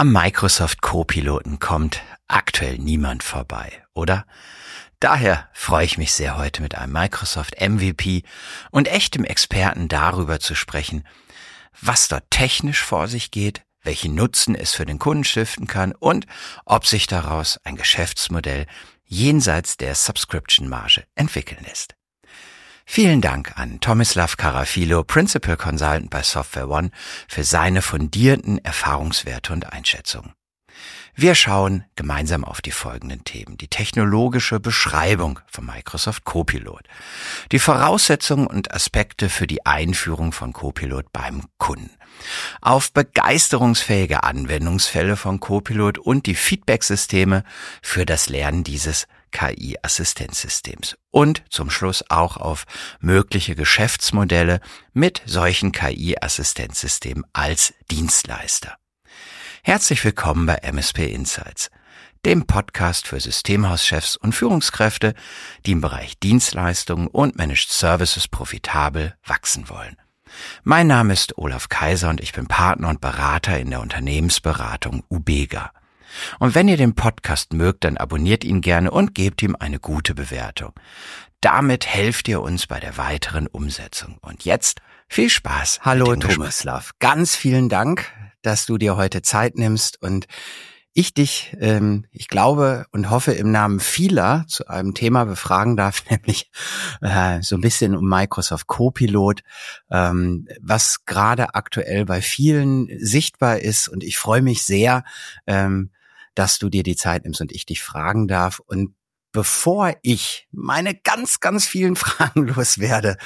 Am Microsoft Copiloten kommt aktuell niemand vorbei, oder? Daher freue ich mich sehr heute mit einem Microsoft MVP und echtem Experten darüber zu sprechen, was dort technisch vor sich geht, welchen Nutzen es für den Kunden stiften kann und ob sich daraus ein Geschäftsmodell jenseits der Subscription-Marge entwickeln lässt. Vielen Dank an Tomislav Karafilo, Principal Consultant bei Software One, für seine fundierten Erfahrungswerte und Einschätzungen. Wir schauen gemeinsam auf die folgenden Themen. Die technologische Beschreibung von Microsoft Copilot. Die Voraussetzungen und Aspekte für die Einführung von Copilot beim Kunden. Auf begeisterungsfähige Anwendungsfälle von Copilot und die Feedbacksysteme für das Lernen dieses KI-Assistenzsystems und zum Schluss auch auf mögliche Geschäftsmodelle mit solchen KI-Assistenzsystemen als Dienstleister. Herzlich willkommen bei MSP Insights, dem Podcast für Systemhauschefs und Führungskräfte, die im Bereich Dienstleistungen und Managed Services profitabel wachsen wollen. Mein Name ist Olaf Kaiser und ich bin Partner und Berater in der Unternehmensberatung Ubega. Und wenn ihr den Podcast mögt, dann abonniert ihn gerne und gebt ihm eine gute Bewertung. Damit helft ihr uns bei der weiteren Umsetzung. Und jetzt viel Spaß. Hallo Thomaslav, ganz vielen Dank, dass du dir heute Zeit nimmst und ich dich, ähm, ich glaube und hoffe im Namen vieler zu einem Thema befragen darf, nämlich äh, so ein bisschen um Microsoft Copilot, ähm, was gerade aktuell bei vielen sichtbar ist. Und ich freue mich sehr, ähm, dass du dir die Zeit nimmst und ich dich fragen darf. Und bevor ich meine ganz, ganz vielen Fragen loswerde,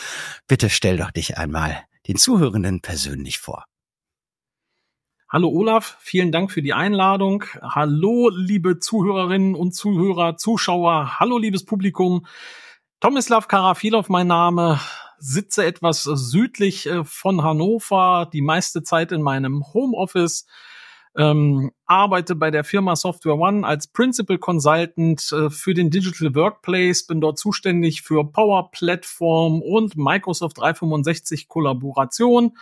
bitte stell doch dich einmal den Zuhörenden persönlich vor. Hallo Olaf, vielen Dank für die Einladung. Hallo liebe Zuhörerinnen und Zuhörer, Zuschauer. Hallo liebes Publikum. Tomislav Karafilov mein Name, sitze etwas südlich äh, von Hannover, die meiste Zeit in meinem Homeoffice ähm, arbeite bei der Firma Software One als Principal Consultant äh, für den Digital Workplace, bin dort zuständig für Power Platform und Microsoft 365 Kollaboration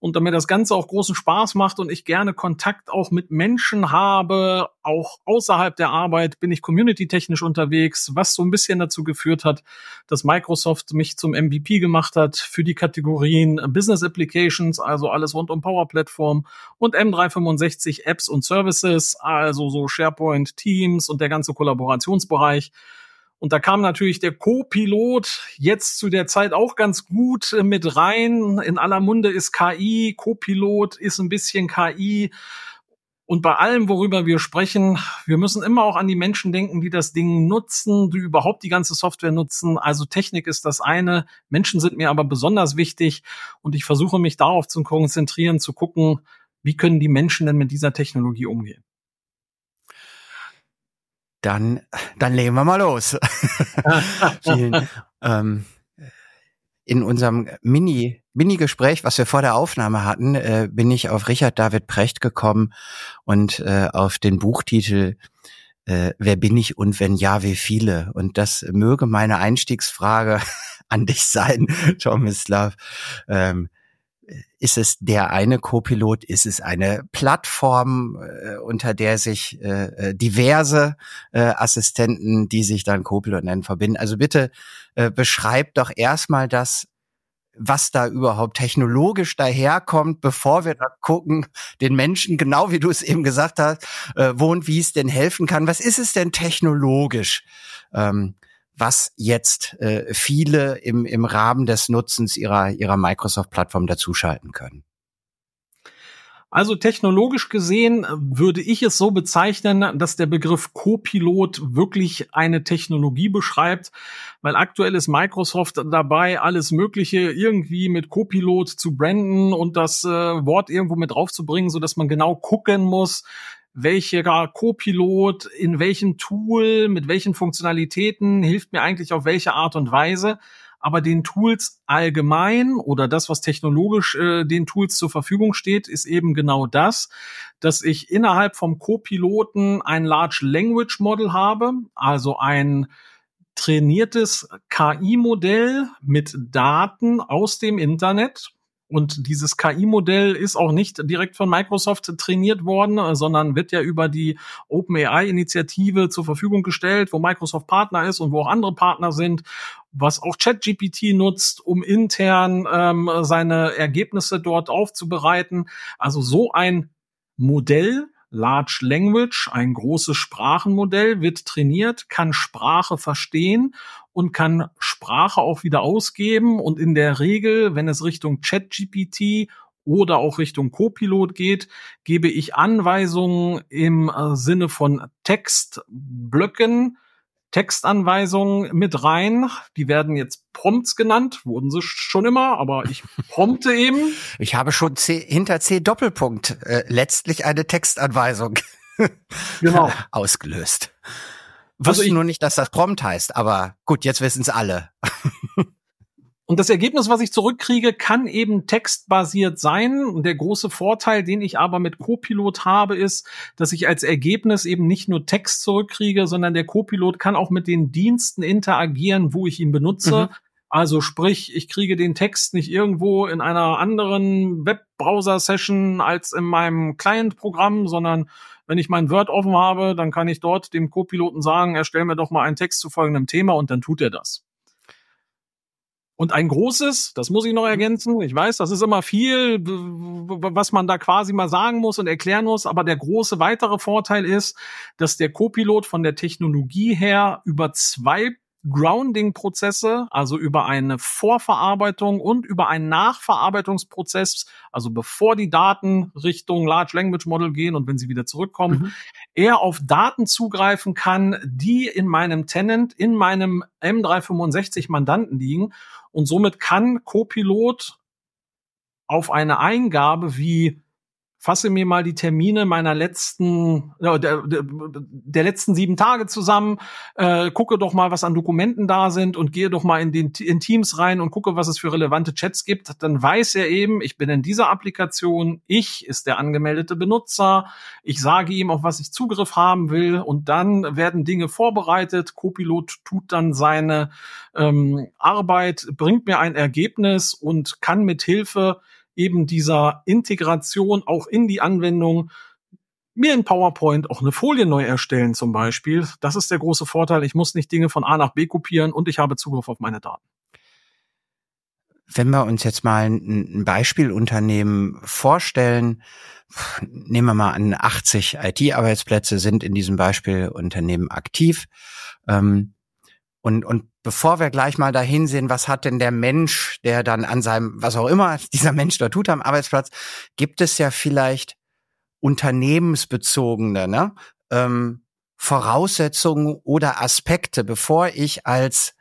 und damit das Ganze auch großen Spaß macht und ich gerne Kontakt auch mit Menschen habe, auch außerhalb der Arbeit bin ich community-technisch unterwegs, was so ein bisschen dazu geführt hat, dass Microsoft mich zum MVP gemacht hat für die Kategorien Business Applications, also alles rund um Power Platform und M365 Apps und Services, also so SharePoint, Teams und der ganze Kollaborationsbereich. Und da kam natürlich der Co-Pilot jetzt zu der Zeit auch ganz gut äh, mit rein. In aller Munde ist KI, Co-Pilot ist ein bisschen KI. Und bei allem, worüber wir sprechen, wir müssen immer auch an die Menschen denken, die das Ding nutzen, die überhaupt die ganze Software nutzen. Also Technik ist das eine. Menschen sind mir aber besonders wichtig. Und ich versuche mich darauf zu konzentrieren, zu gucken, wie können die Menschen denn mit dieser Technologie umgehen. Dann, dann legen wir mal los. Vielen, ähm, in unserem Mini, Mini-Gespräch, was wir vor der Aufnahme hatten, äh, bin ich auf Richard David Precht gekommen und äh, auf den Buchtitel äh, Wer bin ich und wenn ja, wie viele? Und das möge meine Einstiegsfrage an dich sein, Tomislav. Ähm, ist es der eine Copilot? Ist es eine Plattform, äh, unter der sich äh, äh, diverse äh, Assistenten, die sich dann Copilot nennen, verbinden? Also bitte äh, beschreib doch erstmal das, was da überhaupt technologisch daherkommt, bevor wir da gucken, den Menschen, genau wie du es eben gesagt hast, äh, wo und wie es denn helfen kann. Was ist es denn technologisch? Ähm, was jetzt äh, viele im, im Rahmen des Nutzens ihrer, ihrer Microsoft-Plattform dazuschalten können. Also technologisch gesehen würde ich es so bezeichnen, dass der Begriff Copilot wirklich eine Technologie beschreibt, weil aktuell ist Microsoft dabei, alles Mögliche irgendwie mit Copilot zu branden und das äh, Wort irgendwo mit draufzubringen, so dass man genau gucken muss, welcher Co-Pilot in welchem Tool, mit welchen Funktionalitäten hilft mir eigentlich auf welche Art und Weise. Aber den Tools allgemein oder das, was technologisch äh, den Tools zur Verfügung steht, ist eben genau das, dass ich innerhalb vom Co-Piloten ein Large Language Model habe, also ein trainiertes KI-Modell mit Daten aus dem Internet, Und dieses KI-Modell ist auch nicht direkt von Microsoft trainiert worden, sondern wird ja über die OpenAI-Initiative zur Verfügung gestellt, wo Microsoft Partner ist und wo auch andere Partner sind, was auch ChatGPT nutzt, um intern ähm, seine Ergebnisse dort aufzubereiten. Also so ein Modell, Large Language, ein großes Sprachenmodell, wird trainiert, kann Sprache verstehen und kann Sprache auch wieder ausgeben. Und in der Regel, wenn es Richtung ChatGPT oder auch Richtung Copilot geht, gebe ich Anweisungen im äh, Sinne von Textblöcken, Textanweisungen mit rein. Die werden jetzt Prompts genannt, wurden sie schon immer, aber ich prompte eben. Ich habe schon C, hinter C Doppelpunkt äh, letztlich eine Textanweisung genau. ausgelöst. Wusste also ich, nur nicht, dass das Prompt heißt, aber gut, jetzt wissen es alle. Und das Ergebnis, was ich zurückkriege, kann eben textbasiert sein. Und der große Vorteil, den ich aber mit Copilot habe, ist, dass ich als Ergebnis eben nicht nur Text zurückkriege, sondern der Copilot kann auch mit den Diensten interagieren, wo ich ihn benutze. Mhm. Also sprich, ich kriege den Text nicht irgendwo in einer anderen Webbrowser-Session als in meinem Client-Programm, sondern wenn ich mein Word offen habe, dann kann ich dort dem Copiloten sagen, erstell mir doch mal einen Text zu folgendem Thema und dann tut er das. Und ein großes, das muss ich noch ergänzen, ich weiß, das ist immer viel, was man da quasi mal sagen muss und erklären muss, aber der große weitere Vorteil ist, dass der Copilot von der Technologie her über zwei Grounding-Prozesse, also über eine Vorverarbeitung und über einen Nachverarbeitungsprozess, also bevor die Daten Richtung Large Language Model gehen und wenn sie wieder zurückkommen, mhm. er auf Daten zugreifen kann, die in meinem Tenant, in meinem M365 Mandanten liegen und somit kann Copilot auf eine Eingabe wie fasse mir mal die Termine meiner letzten, äh, der, der, der, letzten sieben Tage zusammen, äh, gucke doch mal, was an Dokumenten da sind und gehe doch mal in, den, in Teams rein und gucke, was es für relevante Chats gibt. Dann weiß er eben, ich bin in dieser Applikation, ich ist der angemeldete Benutzer, ich sage ihm, auf was ich Zugriff haben will und dann werden Dinge vorbereitet. Copilot tut dann seine ähm, Arbeit, bringt mir ein Ergebnis und kann mit Hilfe eben dieser Integration auch in die Anwendung mir in PowerPoint auch eine Folie neu erstellen zum Beispiel. Das ist der große Vorteil. Ich muss nicht Dinge von A nach B kopieren und ich habe Zugriff auf meine Daten. Wenn wir uns jetzt mal ein Beispielunternehmen vorstellen, nehmen wir mal an, 80 IT-Arbeitsplätze sind in diesem Beispielunternehmen aktiv. Ähm, und, und bevor wir gleich mal dahin sehen, was hat denn der Mensch, der dann an seinem, was auch immer dieser Mensch da tut am Arbeitsplatz, gibt es ja vielleicht unternehmensbezogene ne, ähm, Voraussetzungen oder Aspekte, bevor ich als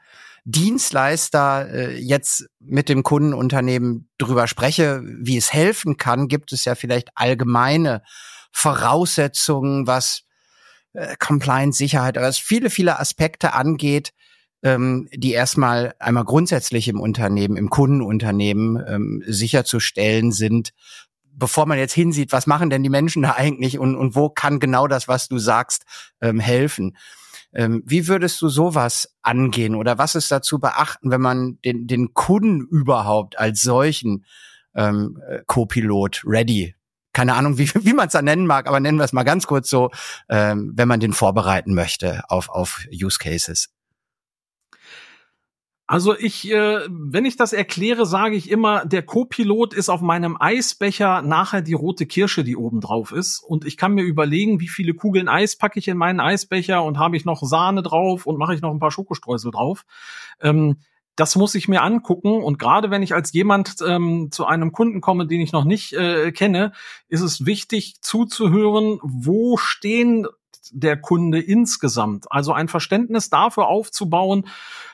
Dienstleister äh, jetzt mit dem Kundenunternehmen drüber spreche, wie es helfen kann, gibt es ja vielleicht allgemeine Voraussetzungen, was äh, Compliance, Sicherheit, was viele, viele Aspekte angeht, ähm, die erstmal einmal grundsätzlich im Unternehmen, im Kundenunternehmen ähm, sicherzustellen sind, bevor man jetzt hinsieht, was machen denn die Menschen da eigentlich und, und wo kann genau das, was du sagst, ähm, helfen. Ähm, wie würdest du sowas angehen oder was ist da zu beachten, wenn man den, den Kunden überhaupt als solchen ähm, Co-Pilot ready keine Ahnung, wie, wie man es da nennen mag, aber nennen wir es mal ganz kurz so, ähm, wenn man den vorbereiten möchte auf, auf Use Cases. Also ich, äh, wenn ich das erkläre, sage ich immer, der Co-Pilot ist auf meinem Eisbecher nachher die rote Kirsche, die oben drauf ist. Und ich kann mir überlegen, wie viele Kugeln Eis packe ich in meinen Eisbecher und habe ich noch Sahne drauf und mache ich noch ein paar Schokostreusel drauf. Ähm, das muss ich mir angucken. Und gerade wenn ich als jemand ähm, zu einem Kunden komme, den ich noch nicht äh, kenne, ist es wichtig zuzuhören, wo stehen der Kunde insgesamt. Also ein Verständnis dafür aufzubauen,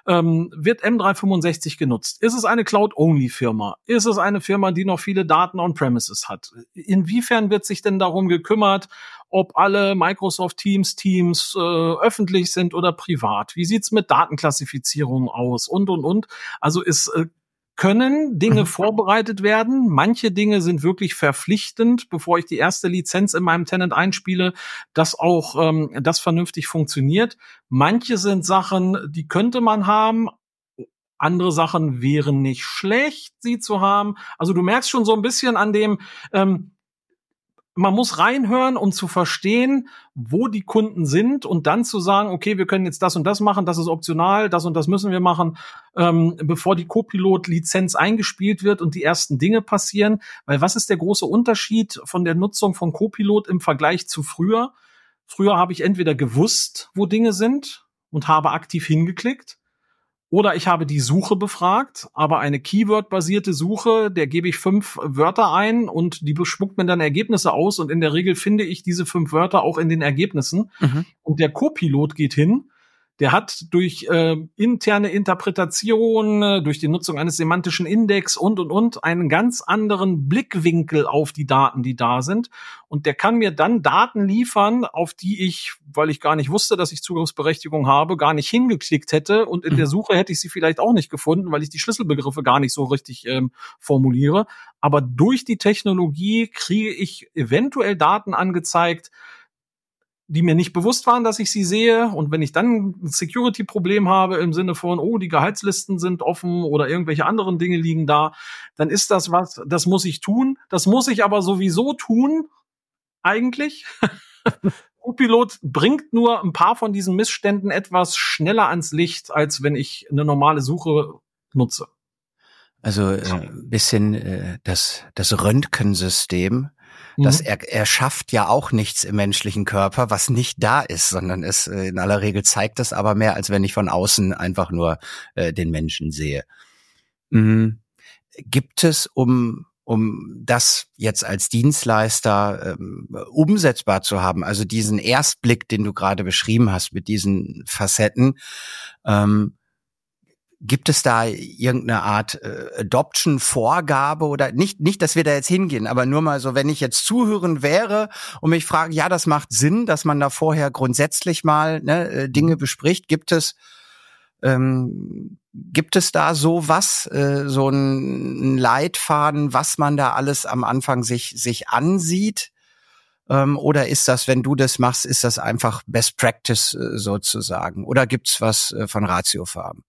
ähm, wird M365 genutzt? Ist es eine Cloud-Only-Firma? Ist es eine Firma, die noch viele Daten on-premises hat? Inwiefern wird sich denn darum gekümmert, ob alle Microsoft Teams Teams äh, öffentlich sind oder privat? Wie sieht's mit Datenklassifizierung aus? Und, und, und. Also ist äh, können Dinge mhm. vorbereitet werden. Manche Dinge sind wirklich verpflichtend, bevor ich die erste Lizenz in meinem Tenant einspiele, dass auch ähm, das vernünftig funktioniert. Manche sind Sachen, die könnte man haben, Andere Sachen wären nicht schlecht, sie zu haben. Also du merkst schon so ein bisschen an dem, ähm, man muss reinhören, um zu verstehen, wo die Kunden sind und dann zu sagen, okay, wir können jetzt das und das machen, das ist optional, das und das müssen wir machen, ähm, bevor die Copilot-Lizenz eingespielt wird und die ersten Dinge passieren. Weil was ist der große Unterschied von der Nutzung von Copilot im Vergleich zu früher? Früher habe ich entweder gewusst, wo Dinge sind und habe aktiv hingeklickt oder ich habe die Suche befragt, aber eine Keyword-basierte Suche, der gebe ich fünf Wörter ein und die bespuckt mir dann Ergebnisse aus und in der Regel finde ich diese fünf Wörter auch in den Ergebnissen. Mhm. Und der Copilot geht hin der hat durch äh, interne Interpretation, äh, durch die Nutzung eines semantischen Index und und und einen ganz anderen Blickwinkel auf die Daten, die da sind. Und der kann mir dann Daten liefern, auf die ich, weil ich gar nicht wusste, dass ich Zugriffsberechtigung habe, gar nicht hingeklickt hätte. Und in der mhm. Suche hätte ich sie vielleicht auch nicht gefunden, weil ich die Schlüsselbegriffe gar nicht so richtig ähm, formuliere. Aber durch die Technologie kriege ich eventuell Daten angezeigt, die mir nicht bewusst waren, dass ich sie sehe. Und wenn ich dann ein Security-Problem habe im Sinne von, oh, die Gehaltslisten sind offen oder irgendwelche anderen Dinge liegen da, dann ist das was, das muss ich tun. Das muss ich aber sowieso tun, eigentlich. Copilot bringt nur ein paar von diesen Missständen etwas schneller ans Licht, als wenn ich eine normale Suche nutze. Also äh, bisschen äh, das, das Röntgensystem dass mhm. er, er schafft ja auch nichts im menschlichen Körper, was nicht da ist, sondern es äh, in aller Regel zeigt es aber mehr, als wenn ich von außen einfach nur äh, den Menschen sehe. Mhm. Gibt es, um um das jetzt als Dienstleister ähm, umsetzbar zu haben, also diesen Erstblick, den du gerade beschrieben hast mit diesen Facetten, ähm, Gibt es da irgendeine Art äh, Adoption-Vorgabe oder nicht, nicht, dass wir da jetzt hingehen, aber nur mal so, wenn ich jetzt zuhören wäre und mich frage, ja, das macht Sinn, dass man da vorher grundsätzlich mal ne, äh, Dinge bespricht. Gibt es, ähm, gibt es da so was, äh, so ein Leitfaden, was man da alles am Anfang sich, sich ansieht? Ähm, oder ist das, wenn du das machst, ist das einfach Best Practice äh, sozusagen? Oder gibt's was äh, von Ratiofarben?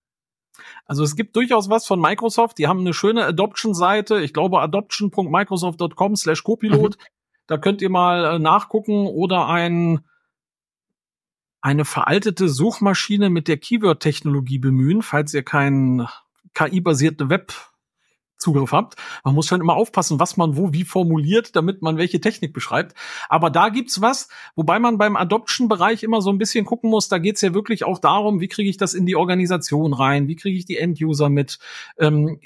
Also es gibt durchaus was von Microsoft. Die haben eine schöne Adoption-Seite. Ich glaube adoption.microsoft.com slash Copilot. Mhm. Da könnt ihr mal äh, nachgucken oder ein, eine veraltete Suchmaschine mit der Keyword-Technologie bemühen, falls ihr kein KI-basierte Web Zugriff habt. Man muss schon immer aufpassen, was man wo wie formuliert, damit man welche Technik beschreibt. Aber da gibt's was, wobei man beim Adoption-Bereich immer so ein bisschen gucken muss. Da geht's ja wirklich auch darum, wie kriege ich das in die Organisation rein, wie kriege ich die End-User mit. Ähm,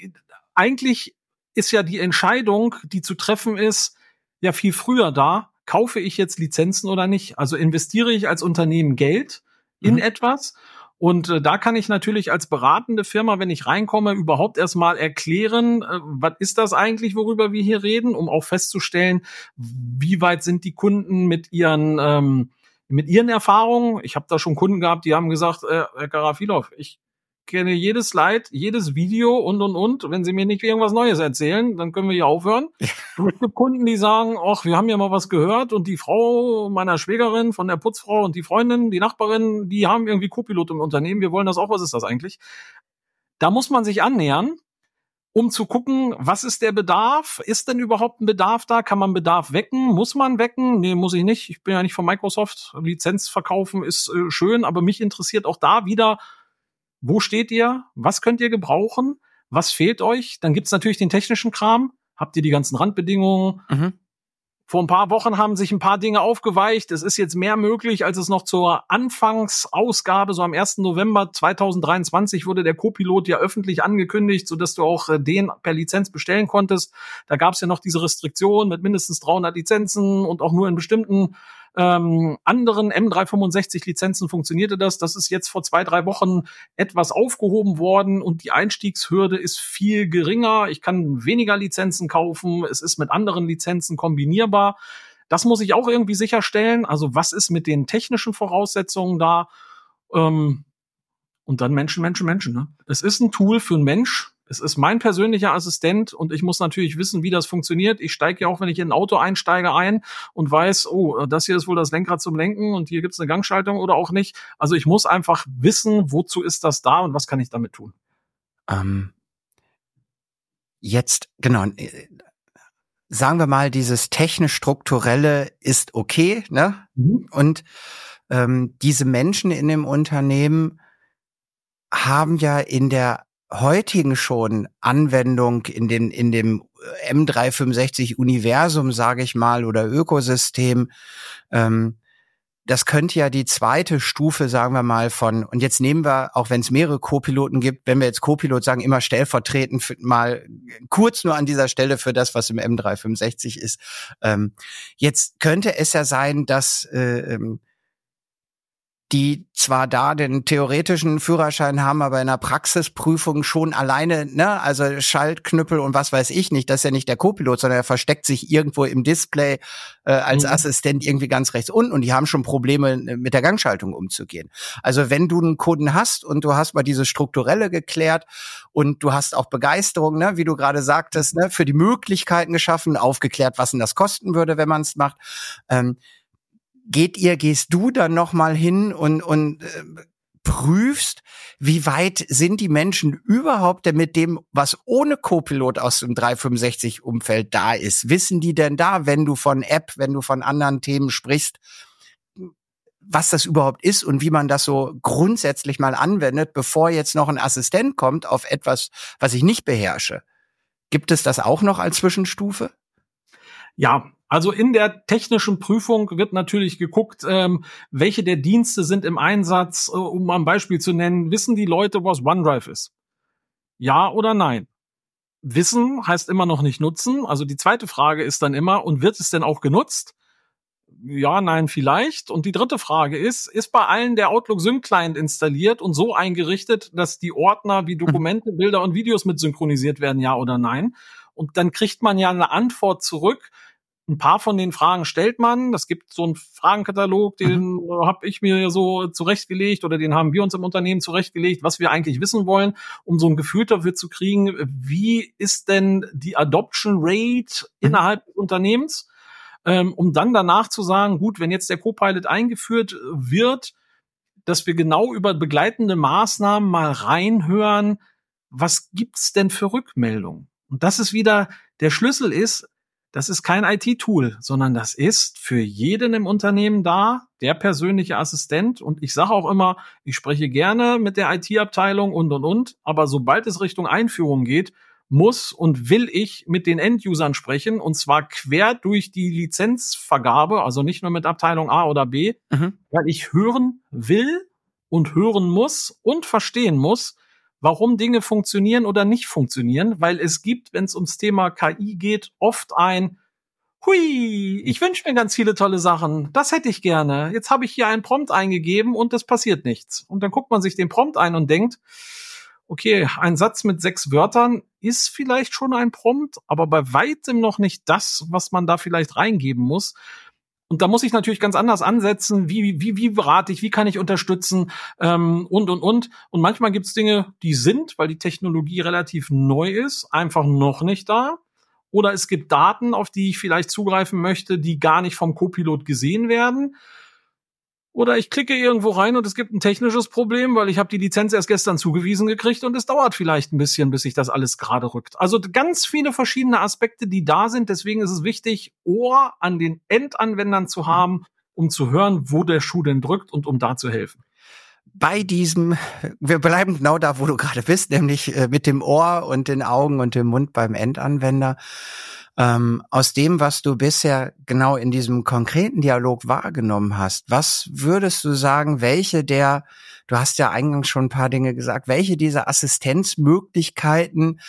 eigentlich ist ja die Entscheidung, die zu treffen ist, ja viel früher da. Kaufe ich jetzt Lizenzen oder nicht? Also investiere ich als Unternehmen Geld in mhm. etwas und äh, da kann ich natürlich als beratende Firma, wenn ich reinkomme, überhaupt erstmal erklären, äh, was ist das eigentlich, worüber wir hier reden, um auch festzustellen, wie weit sind die Kunden mit ihren ähm, mit ihren Erfahrungen. Ich habe da schon Kunden gehabt, die haben gesagt, äh, Herr Karafilov, ich kenne jedes Slide, jedes Video und und und. Wenn Sie mir nicht irgendwas Neues erzählen, dann können wir hier aufhören. Und es gibt Kunden, die sagen, ach, wir haben ja mal was gehört und die Frau meiner Schwägerin von der Putzfrau und die Freundin, die Nachbarin, die haben irgendwie Co-Pilot im Unternehmen. Wir wollen das auch. Was ist das eigentlich? Da muss man sich annähern, um zu gucken, was ist der Bedarf? Ist denn überhaupt ein Bedarf da? Kann man Bedarf wecken? Muss man wecken? Nee, muss ich nicht. Ich bin ja nicht von Microsoft. Lizenz verkaufen ist äh, schön, aber mich interessiert auch da wieder, wo steht ihr? Was könnt ihr gebrauchen? Was fehlt euch? Dann gibt's natürlich den technischen Kram. Habt ihr die ganzen Randbedingungen? Mhm. Vor ein paar Wochen haben sich ein paar Dinge aufgeweicht. Es ist jetzt mehr möglich, als es noch zur Anfangsausgabe, so am 1. November 2023 wurde der Copilot ja öffentlich angekündigt, sodass du auch äh, den per Lizenz bestellen konntest. Da gab es ja noch diese Restriktion mit mindestens 300 Lizenzen und auch nur in bestimmten ähm, anderen M365-Lizenzen funktionierte das. Das ist jetzt vor zwei, drei Wochen etwas aufgehoben worden und die Einstiegshürde ist viel geringer. Ich kann weniger Lizenzen kaufen. Es ist mit anderen Lizenzen kombinierbar. Das muss ich auch irgendwie sicherstellen. Also was ist mit den technischen Voraussetzungen da? Ähm, und dann Menschen, Menschen, Menschen. Ne? Es ist ein Tool für einen Mensch, es ist mein persönlicher Assistent und ich muss natürlich wissen, wie das funktioniert. Ich steige ja auch, wenn ich in ein Auto einsteige, ein und weiß, oh, das hier ist wohl das Lenkrad zum Lenken und hier gibt es eine Gangschaltung oder auch nicht. Also ich muss einfach wissen, wozu ist das da und was kann ich damit tun. Ähm, jetzt, genau, äh, sagen wir mal, dieses technisch-strukturelle ist okay, ne? Mhm. Und ähm, diese Menschen in dem Unternehmen haben ja in der heutigen schon Anwendung in den in dem M365 Universum, sage ich mal, oder Ökosystem. Ähm, das könnte ja die zweite Stufe, sagen wir mal, von, und jetzt nehmen wir, auch wenn es mehrere Co-Piloten gibt, wenn wir jetzt Co-Pilot sagen, immer stellvertretend für, mal kurz nur an dieser Stelle für das, was im M365 ist. Ähm, jetzt könnte es ja sein, dass äh, ähm, die zwar da den theoretischen Führerschein haben, aber in der Praxisprüfung schon alleine, ne, also Schaltknüppel und was weiß ich nicht, das ist ja nicht der Co-Pilot, sondern er versteckt sich irgendwo im Display äh, als mhm. Assistent irgendwie ganz rechts unten und die haben schon Probleme äh, mit der Gangschaltung umzugehen. Also wenn du einen Kunden hast und du hast mal diese strukturelle geklärt und du hast auch Begeisterung, ne, wie du gerade sagtest, ne, für die Möglichkeiten geschaffen, aufgeklärt, was denn das kosten würde, wenn man es macht. Ähm, geht ihr, gehst du dann noch mal hin und, und äh, prüfst, wie weit sind die Menschen überhaupt denn mit dem, was ohne Co-Pilot aus dem 365-Umfeld da ist? Wissen die denn da, wenn du von App, wenn du von anderen Themen sprichst, was das überhaupt ist und wie man das so grundsätzlich mal anwendet, bevor jetzt noch ein Assistent kommt auf etwas, was ich nicht beherrsche? Gibt es das auch noch als Zwischenstufe? Ja, also in der technischen Prüfung wird natürlich geguckt, ähm, welche der Dienste sind im Einsatz, äh, um ein Beispiel zu nennen. Wissen die Leute, was OneDrive ist? Ja oder nein? Wissen heißt immer noch nicht nutzen. Also die zweite Frage ist dann immer, und wird es denn auch genutzt? Ja, nein, vielleicht. Und die dritte Frage ist, ist bei allen der Outlook Sync Client installiert und so eingerichtet, dass die Ordner wie Dokumente, Bilder und Videos mit synchronisiert werden, ja oder nein? Und dann kriegt man ja eine Antwort zurück, ein paar von den Fragen stellt man. Das gibt so einen Fragenkatalog, den mhm. habe ich mir so zurechtgelegt oder den haben wir uns im Unternehmen zurechtgelegt, was wir eigentlich wissen wollen, um so ein Gefühl dafür zu kriegen, wie ist denn die Adoption Rate mhm. innerhalb des Unternehmens, ähm, um dann danach zu sagen, gut, wenn jetzt der Copilot eingeführt wird, dass wir genau über begleitende Maßnahmen mal reinhören, was gibt's denn für Rückmeldungen? Und das ist wieder der Schlüssel ist, das ist kein IT-Tool, sondern das ist für jeden im Unternehmen da, der persönliche Assistent. Und ich sage auch immer, ich spreche gerne mit der IT-Abteilung und, und, und. Aber sobald es Richtung Einführung geht, muss und will ich mit den End-Usern sprechen und zwar quer durch die Lizenzvergabe, also nicht nur mit Abteilung A oder B, mhm. weil ich hören will und hören muss und verstehen muss, warum Dinge funktionieren oder nicht funktionieren, weil es gibt, wenn es ums Thema KI geht, oft ein Hui, ich wünsche mir ganz viele tolle Sachen. Das hätte ich gerne. Jetzt habe ich hier einen Prompt eingegeben und es passiert nichts. Und dann guckt man sich den Prompt ein und denkt, okay, ein Satz mit sechs Wörtern ist vielleicht schon ein Prompt, aber bei weitem noch nicht das, was man da vielleicht reingeben muss. Und da muss ich natürlich ganz anders ansetzen. Wie, wie, wie berate ich? Wie kann ich unterstützen? Ähm, und, und, und. Und manchmal gibt es Dinge, die sind, weil die Technologie relativ neu ist, einfach noch nicht da. Oder es gibt Daten, auf die ich vielleicht zugreifen möchte, die gar nicht vom Copilot gesehen werden. Oder ich klicke irgendwo rein und es gibt ein technisches Problem, weil ich habe die Lizenz erst gestern zugewiesen gekriegt und es dauert vielleicht ein bisschen, bis sich das alles gerade rückt. Also ganz viele verschiedene Aspekte, die da sind. Deswegen ist es wichtig, Ohr an den Endanwendern zu haben, um zu hören, wo der Schuh denn drückt und um da zu helfen bei diesem, wir bleiben genau da, wo du gerade bist, nämlich äh, mit dem Ohr und den Augen und dem Mund beim Endanwender. Ähm, aus dem, was du bisher genau in diesem konkreten Dialog wahrgenommen hast, was würdest du sagen, welche der, du hast ja eingangs schon ein paar Dinge gesagt, welche dieser Assistenzmöglichkeiten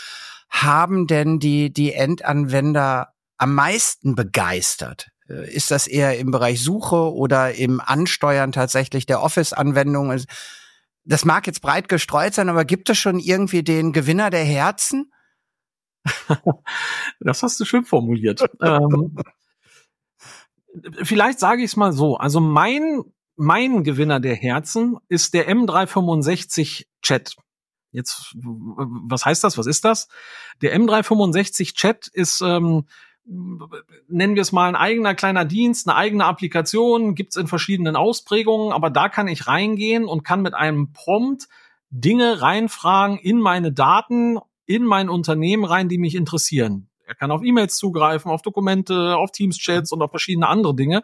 haben denn die, die Endanwender am meisten begeistert? Äh, ist das eher im Bereich Suche oder im Ansteuern tatsächlich der Office-Anwendung? Das mag jetzt breit gestreut sein, aber gibt es schon irgendwie den Gewinner der Herzen? das hast du schön formuliert. ähm, vielleicht sage ich es mal so. Also mein, mein Gewinner der Herzen ist der M365 Chat. Jetzt, was heißt das? Was ist das? Der M365 Chat ist, ähm, nennen wir es mal ein eigener kleiner Dienst, eine eigene Applikation, gibt's in verschiedenen Ausprägungen, aber da kann ich reingehen und kann mit einem Prompt Dinge reinfragen in meine Daten, in mein Unternehmen rein, die mich interessieren. Er kann auf E-Mails zugreifen, auf Dokumente, auf Teams-Chats und auf verschiedene andere Dinge.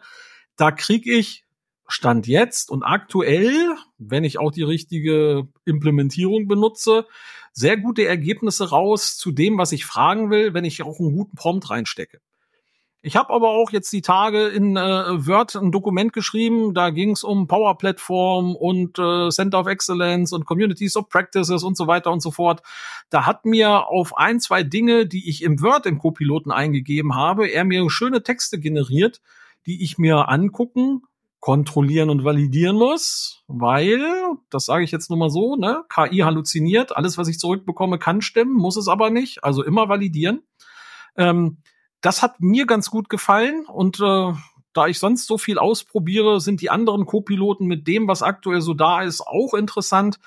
Da kriege ich Stand jetzt und aktuell, wenn ich auch die richtige Implementierung benutze, sehr gute Ergebnisse raus zu dem, was ich fragen will, wenn ich auch einen guten Prompt reinstecke. Ich habe aber auch jetzt die Tage in äh, Word ein Dokument geschrieben, da ging es um Power Platform und äh, Center of Excellence und Communities of Practices und so weiter und so fort. Da hat mir auf ein, zwei Dinge, die ich im Word im Copiloten eingegeben habe, er mir schöne Texte generiert, die ich mir angucken, kontrollieren und validieren muss, weil, das sage ich jetzt nur mal so, ne, KI halluziniert, alles, was ich zurückbekomme, kann stimmen, muss es aber nicht, also immer validieren. Ähm, das hat mir ganz gut gefallen und äh, da ich sonst so viel ausprobiere, sind die anderen Co-Piloten mit dem, was aktuell so da ist, auch interessant.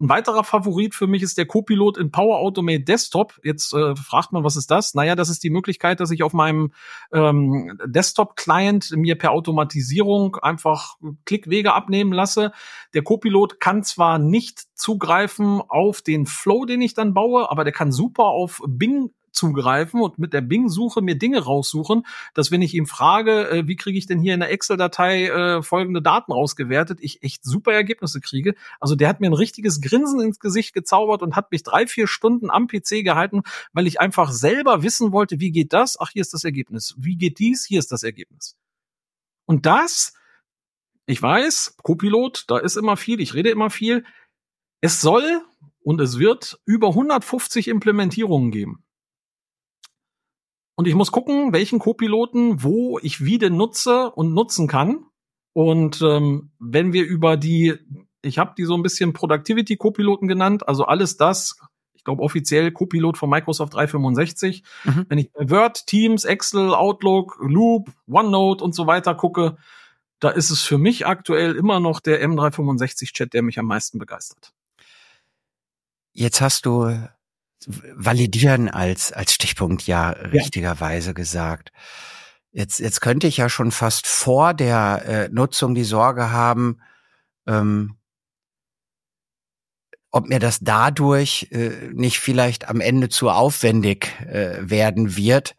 Ein weiterer Favorit für mich ist der Copilot in Power Automate Desktop. Jetzt äh, fragt man, was ist das? Naja, das ist die Möglichkeit, dass ich auf meinem ähm, Desktop-Client mir per Automatisierung einfach Klickwege abnehmen lasse. Der Copilot kann zwar nicht zugreifen auf den Flow, den ich dann baue, aber der kann super auf Bing zugreifen und mit der Bing-Suche mir Dinge raussuchen, dass wenn ich ihm frage, äh, wie kriege ich denn hier in der Excel-Datei äh, folgende Daten rausgewertet, ich echt super Ergebnisse kriege. Also der hat mir ein richtiges Grinsen ins Gesicht gezaubert und hat mich drei, vier Stunden am PC gehalten, weil ich einfach selber wissen wollte, wie geht das? Ach, hier ist das Ergebnis. Wie geht dies? Hier ist das Ergebnis. Und das, ich weiß, Copilot, da ist immer viel, ich rede immer viel. Es soll und es wird über 150 Implementierungen geben. Und ich muss gucken, welchen Co-Piloten, wo ich wie denn nutze und nutzen kann. Und ähm, wenn wir über die, ich habe die so ein bisschen Productivity Co-Piloten genannt, also alles das, ich glaube offiziell Co-Pilot von Microsoft 365. Mhm. Wenn ich bei Word, Teams, Excel, Outlook, Loop, OneNote und so weiter gucke, da ist es für mich aktuell immer noch der M365-Chat, der mich am meisten begeistert. Jetzt hast du validieren als, als Stichpunkt ja, ja. richtigerweise gesagt. Jetzt, jetzt könnte ich ja schon fast vor der äh, Nutzung die Sorge haben, ähm, ob mir das dadurch äh, nicht vielleicht am Ende zu aufwendig äh, werden wird,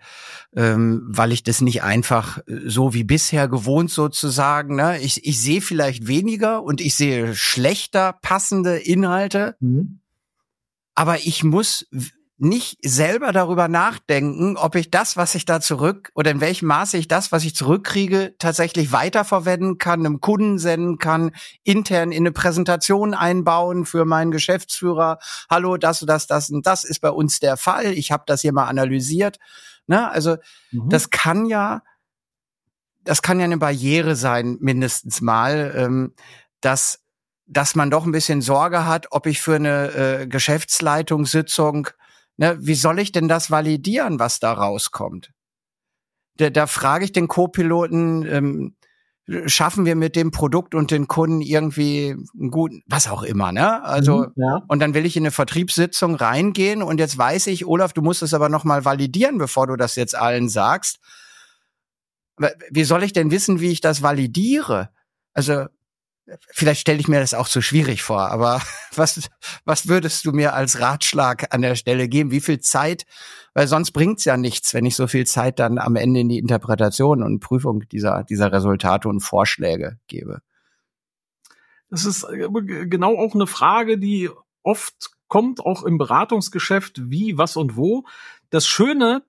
ähm, weil ich das nicht einfach äh, so wie bisher gewohnt sozusagen. Ne? Ich, ich sehe vielleicht weniger und ich sehe schlechter passende Inhalte. Mhm aber ich muss nicht selber darüber nachdenken, ob ich das, was ich da zurück oder in welchem Maße ich das, was ich zurückkriege, tatsächlich weiterverwenden kann, einem Kunden senden kann, intern in eine Präsentation einbauen für meinen Geschäftsführer. Hallo, das, das, das und das ist bei uns der Fall. Ich habe das hier mal analysiert. Ne? Also mhm. das kann ja, das kann ja eine Barriere sein, mindestens mal, ähm, dass dass man doch ein bisschen Sorge hat, ob ich für eine äh, Geschäftsleitungssitzung, ne, wie soll ich denn das validieren, was da rauskommt? Da, da frage ich den Co-Piloten, ähm, schaffen wir mit dem Produkt und den Kunden irgendwie einen guten, was auch immer, ne? Also mhm, ja. und dann will ich in eine Vertriebssitzung reingehen und jetzt weiß ich, Olaf, du musst es aber noch mal validieren, bevor du das jetzt allen sagst. Wie soll ich denn wissen, wie ich das validiere? Also vielleicht stelle ich mir das auch zu schwierig vor, aber was, was würdest du mir als Ratschlag an der Stelle geben? Wie viel Zeit? Weil sonst bringt's ja nichts, wenn ich so viel Zeit dann am Ende in die Interpretation und Prüfung dieser, dieser Resultate und Vorschläge gebe. Das ist äh, genau auch eine Frage, die oft kommt, auch im Beratungsgeschäft, wie, was und wo. Das Schöne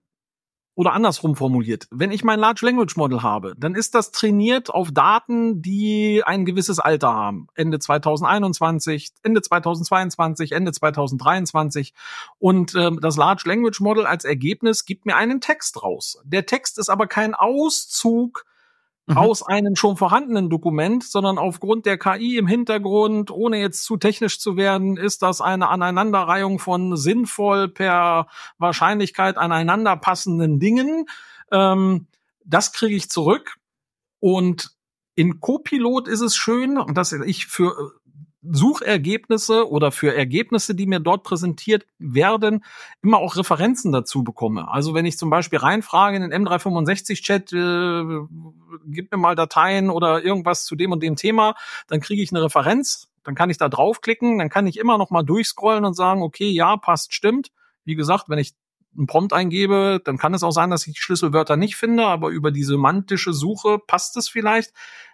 oder andersrum formuliert, wenn ich mein Large Language Model habe, dann ist das trainiert auf Daten, die ein gewisses Alter haben. Ende 2021, Ende 2022, Ende 2023. Und ähm, das Large Language Model als Ergebnis gibt mir einen Text raus. Der Text ist aber kein Auszug mhm. aus einem schon vorhandenen Dokument, sondern aufgrund der KI im Hintergrund, ohne jetzt zu technisch zu werden, ist das eine Aneinanderreihung von sinnvoll per Wahrscheinlichkeit aneinander passenden Dingen. Ähm, das kriege ich zurück. Und in Copilot ist es schön, dass ich für Suchergebnisse oder für Ergebnisse, die mir dort präsentiert werden, immer auch Referenzen dazu bekomme. Also wenn ich zum Beispiel reinfrage in den M365-Chat, äh, gib mir mal Dateien oder irgendwas zu dem und dem Thema, dann kriege ich eine Referenz Dann kann ich da draufklicken, dann kann ich immer noch mal durchscrollen und sagen, okay, ja, passt, stimmt. Wie gesagt, wenn ich einen Prompt eingebe, dann kann es auch sein, dass ich die Schlüsselwörter nicht finde, aber über die semantische Suche passt es vielleicht.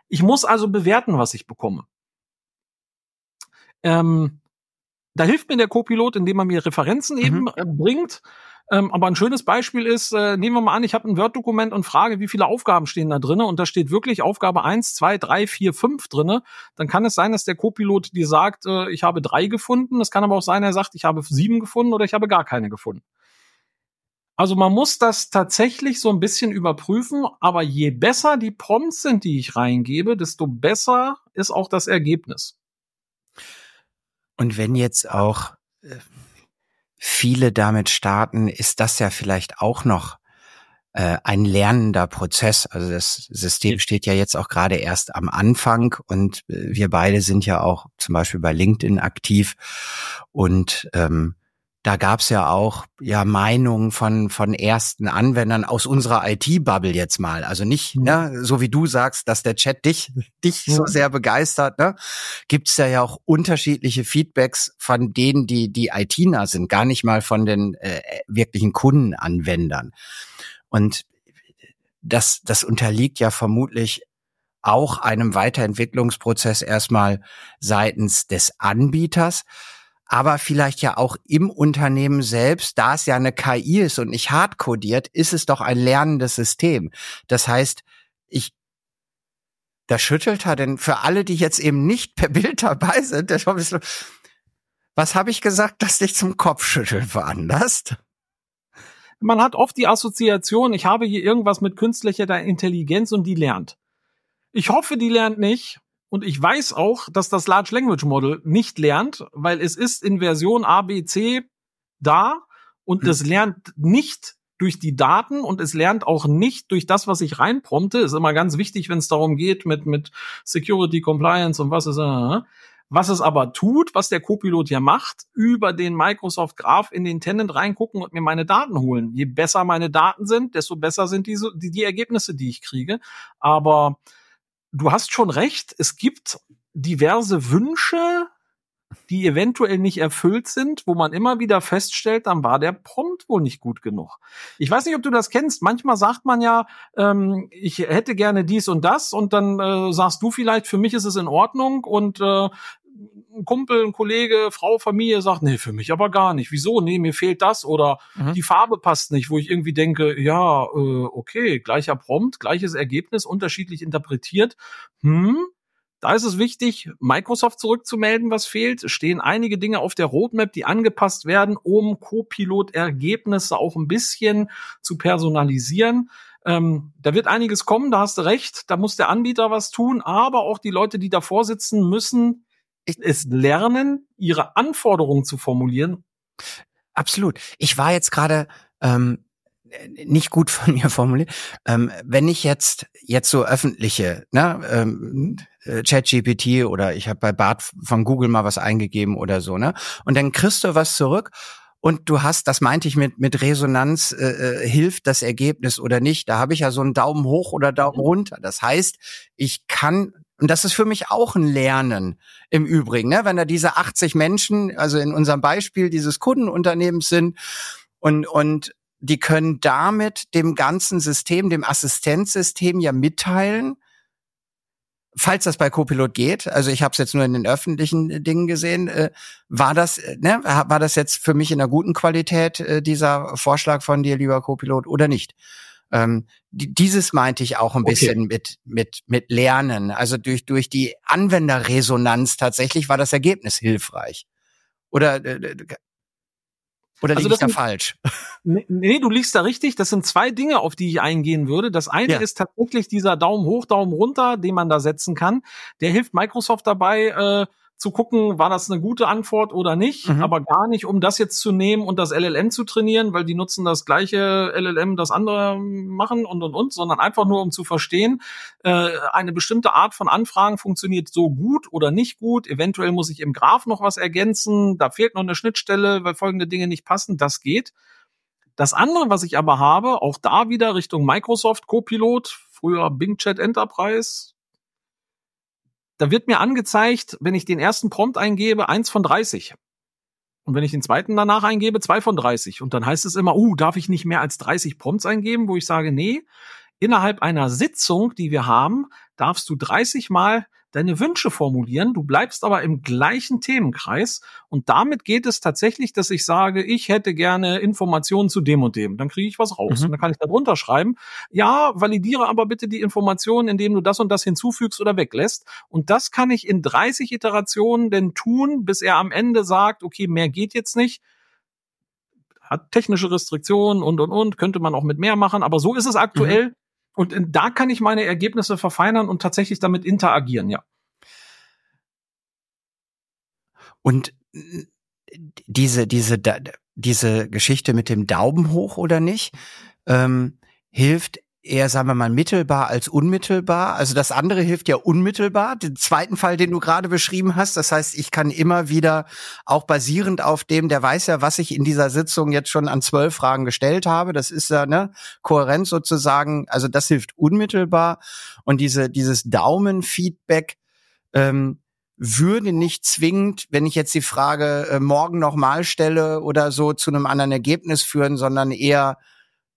Ich muss also bewerten, was ich bekomme. Ähm, da hilft mir der Copilot, indem er mir Referenzen eben mhm. äh, bringt. Ähm, aber ein schönes Beispiel ist, äh, nehmen wir mal an, ich habe ein Word-Dokument und frage, wie viele Aufgaben stehen da drinne und da steht wirklich Aufgabe eins, zwei, drei, vier, fünf drinne. Dann kann es sein, dass der Copilot dir sagt, äh, ich habe drei gefunden. Es kann aber auch sein, er sagt, ich habe sieben gefunden oder ich habe gar keine gefunden. Also man muss das tatsächlich so ein bisschen überprüfen, aber je besser die Prompts sind, die ich reingebe, desto besser ist auch das Ergebnis. Und wenn jetzt auch äh, viele damit starten, ist das ja vielleicht auch noch äh, ein lernender Prozess. Also das System steht ja jetzt auch gerade erst am Anfang und äh, wir beide sind ja auch zum Beispiel bei LinkedIn aktiv und ähm, da gab's ja auch ja Meinungen von von ersten Anwendern aus unserer IT-Bubble jetzt mal. Also nicht, mhm. ne, so wie du sagst, dass der Chat dich dich mhm. so sehr begeistert. Ne, gibt's ja ja auch unterschiedliche Feedbacks von denen, die die IT-nah sind, gar nicht mal von den äh, wirklichen Kundenanwendern. Und das das unterliegt ja vermutlich auch einem Weiterentwicklungsprozess erstmal seitens des Anbieters aber vielleicht ja auch im Unternehmen selbst, da es ja eine KI ist und nicht hardcodiert, ist es doch ein lernendes System. Das heißt, ich da schüttelt er denn für alle, die jetzt eben nicht per Bild dabei sind, der schon so, was habe ich gesagt, dass dich zum Kopfschütteln veranlasst? Man hat oft die Assoziation, ich habe hier irgendwas mit künstlicher Intelligenz und die lernt. Ich hoffe, die lernt nicht, und ich weiß auch, dass das Large Language Model nicht lernt, weil es ist in Version ABC da und hm. es lernt nicht durch die Daten und es lernt auch nicht durch das, was ich reinprompte. Ist immer ganz wichtig, wenn es darum geht mit, mit Security, Compliance und was ist, äh, was es aber tut, was der Copilot ja macht, über den Microsoft Graph in den Tenant reingucken und mir meine Daten holen. Je besser meine Daten sind, desto besser sind diese, die, die Ergebnisse, die ich kriege. Aber du hast schon recht, es gibt diverse Wünsche, die eventuell nicht erfüllt sind, wo man immer wieder feststellt, dann war der Prompt wohl nicht gut genug. Ich weiß nicht, ob du das kennst. Manchmal sagt man ja, ähm, ich hätte gerne dies und das und dann äh, sagst du vielleicht, für mich ist es in Ordnung und äh, ein Kumpel, ein Kollege, Frau, Familie sagt, nee, für mich aber gar nicht. Wieso? Nee, mir fehlt das oder mhm. die Farbe passt nicht, wo ich irgendwie denke, ja, äh, okay, gleicher Prompt, gleiches Ergebnis, unterschiedlich interpretiert. Hm, da ist es wichtig, Microsoft zurückzumelden, was fehlt. Es stehen einige Dinge auf der Roadmap, die angepasst werden, um Copilot-Ergebnisse auch ein bisschen zu personalisieren. Ähm, da wird einiges kommen, da hast du recht. Da muss der Anbieter was tun, aber auch die Leute, die davor sitzen, müssen es lernen, ihre Anforderungen zu formulieren. Absolut. Ich war jetzt gerade ähm, nicht gut von mir formuliert. Ähm, wenn ich jetzt jetzt so öffentliche, ne, ähm, äh, ChatGPT oder ich habe bei Bart von Google mal was eingegeben oder so, ne, und dann kriegst du was zurück und du hast, das meinte ich mit mit Resonanz, äh, äh hilft das Ergebnis oder nicht? Da habe ich ja so einen Daumen hoch oder Daumen runter. Das heißt, ich kann und das ist für mich auch ein Lernen im Übrigen, ne? wenn da diese 80 Menschen, also in unserem Beispiel dieses Kundenunternehmens sind und, und die können damit dem ganzen System, dem Assistenzsystem ja mitteilen, falls das bei Copilot geht, also ich habe es jetzt nur in den öffentlichen Dingen gesehen, äh, war das, äh, ne, war das jetzt für mich in einer guten Qualität äh, dieser Vorschlag von dir, lieber Copilot, oder nicht? Ähm, dieses meinte ich auch ein okay. bisschen mit, mit, mit Lernen. Also durch, durch die Anwenderresonanz tatsächlich war das Ergebnis hilfreich. Oder, äh, oder also liege ich da falsch? Nee, nee, du liegst da richtig. Das sind zwei Dinge, auf die ich eingehen würde. Das eine ja. ist tatsächlich dieser Daumen hoch, Daumen runter, den man da setzen kann. Der hilft Microsoft dabei, äh, zu gucken, war das eine gute Antwort oder nicht, mhm. aber gar nicht, um das jetzt zu nehmen und das LLM zu trainieren, weil die nutzen das gleiche LLM, das andere machen und und und, sondern einfach nur, um zu verstehen, äh, eine bestimmte Art von Anfragen funktioniert so gut oder nicht gut. Eventuell muss ich im Graph noch was ergänzen, da fehlt noch eine Schnittstelle, weil folgende Dinge nicht passen. Das geht. Das andere, was ich aber habe, auch da wieder Richtung Microsoft Copilot, früher Bing Chat Enterprise, da wird mir angezeigt, wenn ich den ersten Prompt eingebe, eins von 30. Und wenn ich den zweiten danach eingebe, zwei von 30. Und dann heißt es immer, uh, darf ich nicht mehr als 30 Prompts eingeben, wo ich sage, nee, innerhalb einer Sitzung, die wir haben, darfst du 30 Mal deine Wünsche formulieren. Du bleibst aber im gleichen Themenkreis. Und damit geht es tatsächlich, dass ich sage, ich hätte gerne Informationen zu dem und dem. Dann kriege ich was raus. Mhm. Und dann kann ich da drunter schreiben, ja, validiere aber bitte die Informationen, indem du das und das hinzufügst oder weglässt. Und das kann ich in 30 Iterationen denn tun, bis er am Ende sagt, okay, mehr geht jetzt nicht hat technische Restriktionen und und und, könnte man auch mit mehr machen, aber so ist es aktuell. Mhm. Und da kann ich meine Ergebnisse verfeinern und tatsächlich damit interagieren, ja. Und äh, diese, diese, diese Geschichte mit dem Daumen hoch oder nicht, ähm, hilft eher, sagen wir mal, mittelbar als unmittelbar. Also das andere hilft ja unmittelbar. Den zweiten Fall, den du gerade beschrieben hast, das heißt, ich kann immer wieder, auch basierend auf dem, der weiß ja, was ich in dieser Sitzung jetzt schon an zwölf Fragen gestellt habe. Das ist ja ne Kohärenz sozusagen. Also das hilft unmittelbar. Und diese dieses Daumenfeedback ähm, würde nicht zwingend, wenn ich jetzt die Frage äh, morgen nochmal stelle oder so, zu einem anderen Ergebnis führen, sondern eher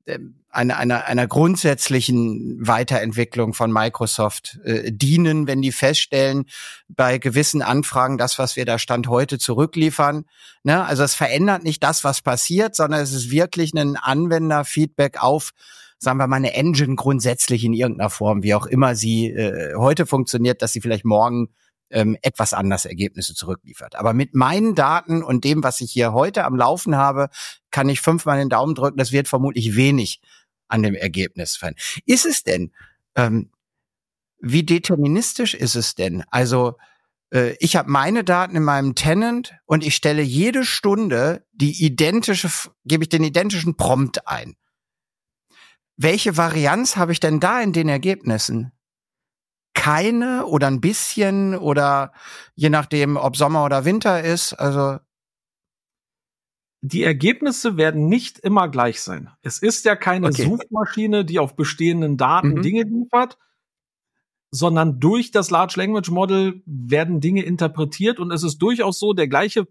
ähm, einer, einer, einer grundsätzlichen Weiterentwicklung von Microsoft äh, dienen, wenn die feststellen, bei gewissen Anfragen das, was wir da Stand heute zurückliefern. Ne? Also es verändert nicht das, was passiert, sondern es ist wirklich ein Anwenderfeedback auf sagen wir mal, eine Engine grundsätzlich in irgendeiner Form, wie auch immer sie äh, heute funktioniert, dass sie vielleicht morgen ähm, etwas anders Ergebnisse zurückliefert. Aber mit meinen Daten und dem, was ich hier heute am Laufen habe, kann ich fünfmal den Daumen drücken. Das wird vermutlich wenig an dem Ergebnis fallen. Ist es denn, ähm, wie deterministisch ist es denn? Also äh, ich habe meine Daten in meinem Tenant und ich stelle jede Stunde die identische, gebe ich den identischen Prompt ein. Welche Varianz habe ich denn da in den Ergebnissen? Keine oder ein bisschen oder je nachdem, ob Sommer oder Winter ist. Also die Ergebnisse werden nicht immer gleich sein. Es ist ja keine okay. Suchmaschine, die auf bestehenden Daten mhm. Dinge liefert, sondern durch das Large Language Model werden Dinge interpretiert und es ist durchaus so, der gleiche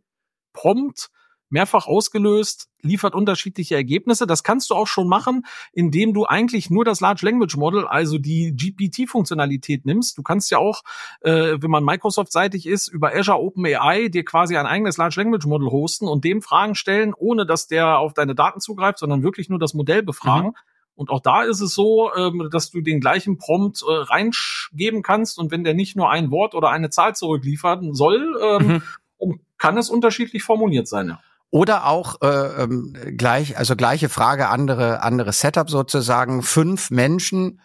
Prompt mehrfach ausgelöst, liefert unterschiedliche Ergebnisse. Das kannst du auch schon machen, indem du eigentlich nur das Large Language Model, also die GPT-Funktionalität nimmst. Du kannst ja auch, äh, wenn man Microsoft-seitig ist, über Azure OpenAI dir quasi ein eigenes Large Language Model hosten und dem Fragen stellen, ohne dass der auf deine Daten zugreift, sondern wirklich nur das Modell befragen. Mhm. Und auch da ist es so, ähm, dass du den gleichen Prompt äh, reingeben kannst und wenn der nicht nur ein Wort oder eine Zahl zurückliefern soll, ähm, mhm. kann es unterschiedlich formuliert sein. Ja. Oder auch äh, ähm, gleich, also gleiche Frage, andere andere Setup sozusagen. Fünf Menschen,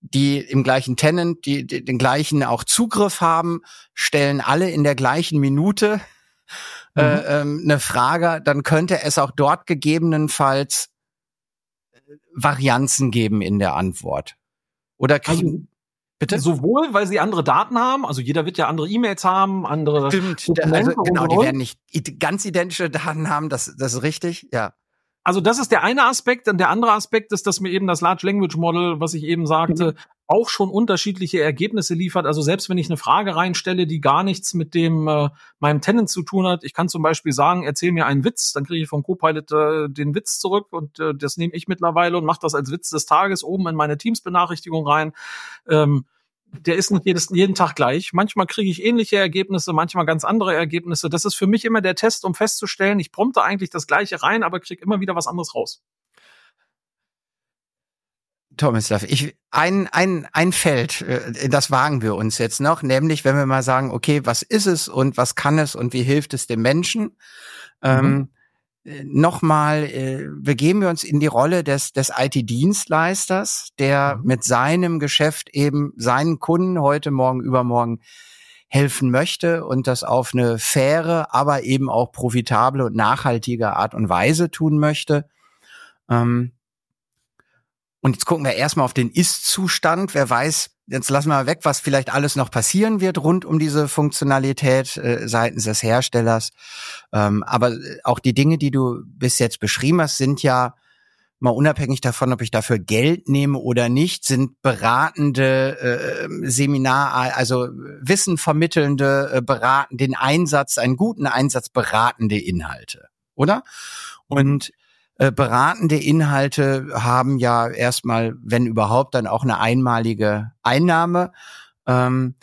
die im gleichen Tenant, die, die den gleichen auch Zugriff haben, stellen alle in der gleichen Minute äh, mhm. äh, ähm, eine Frage. Dann könnte es auch dort gegebenenfalls äh, Varianzen geben in der Antwort. Oder kriegen, also, Bitte? Sowohl, weil sie andere Daten haben, also jeder wird ja andere E-Mails haben, andere. Stimmt, also, genau, die werden nicht ganz identische Daten haben, das, das ist richtig, ja. Also das ist der eine Aspekt. Und der andere Aspekt ist, dass mir eben das Large Language Model, was ich eben sagte, mhm. Auch schon unterschiedliche Ergebnisse liefert. Also selbst wenn ich eine Frage reinstelle, die gar nichts mit dem äh, meinem Tenant zu tun hat, ich kann zum Beispiel sagen, erzähl mir einen Witz, dann kriege ich vom Copilot äh, den Witz zurück und äh, das nehme ich mittlerweile und mache das als Witz des Tages oben in meine Teams-Benachrichtigung rein. Ähm, der ist nicht jedes, jeden Tag gleich. Manchmal kriege ich ähnliche Ergebnisse, manchmal ganz andere Ergebnisse. Das ist für mich immer der Test, um festzustellen, ich prompte eigentlich das Gleiche rein, aber kriege immer wieder was anderes raus. Tomislav, ich, ein, ein, ein Feld, äh, das wagen wir uns jetzt noch, nämlich wenn wir mal sagen, okay, was ist es und was kann es und wie hilft es dem Menschen? Ähm, mhm. Ähm, nochmal äh, begeben wir uns in die Rolle des, des IT-Dienstleisters, der mhm. mit seinem Geschäft eben seinen Kunden heute, morgen, übermorgen helfen möchte und das auf eine faire, aber eben auch profitable und nachhaltige Art und Weise tun möchte. Ähm, und jetzt gucken wir erstmal auf den Ist-Zustand. Wer weiß, jetzt lassen wir mal weg, was vielleicht alles noch passieren wird rund um diese Funktionalität äh, seitens des Herstellers. Ähm, aber auch die Dinge, die du bis jetzt beschrieben hast, sind ja mal unabhängig davon, ob ich dafür Geld nehme oder nicht, sind beratende äh, Seminar, also Wissen vermittelnde, äh, beraten, den Einsatz, einen guten Einsatz beratende Inhalte, oder? Und äh, beratende Inhalte haben ja erstmal, wenn überhaupt, dann auch eine einmalige Einnahme. Ähm,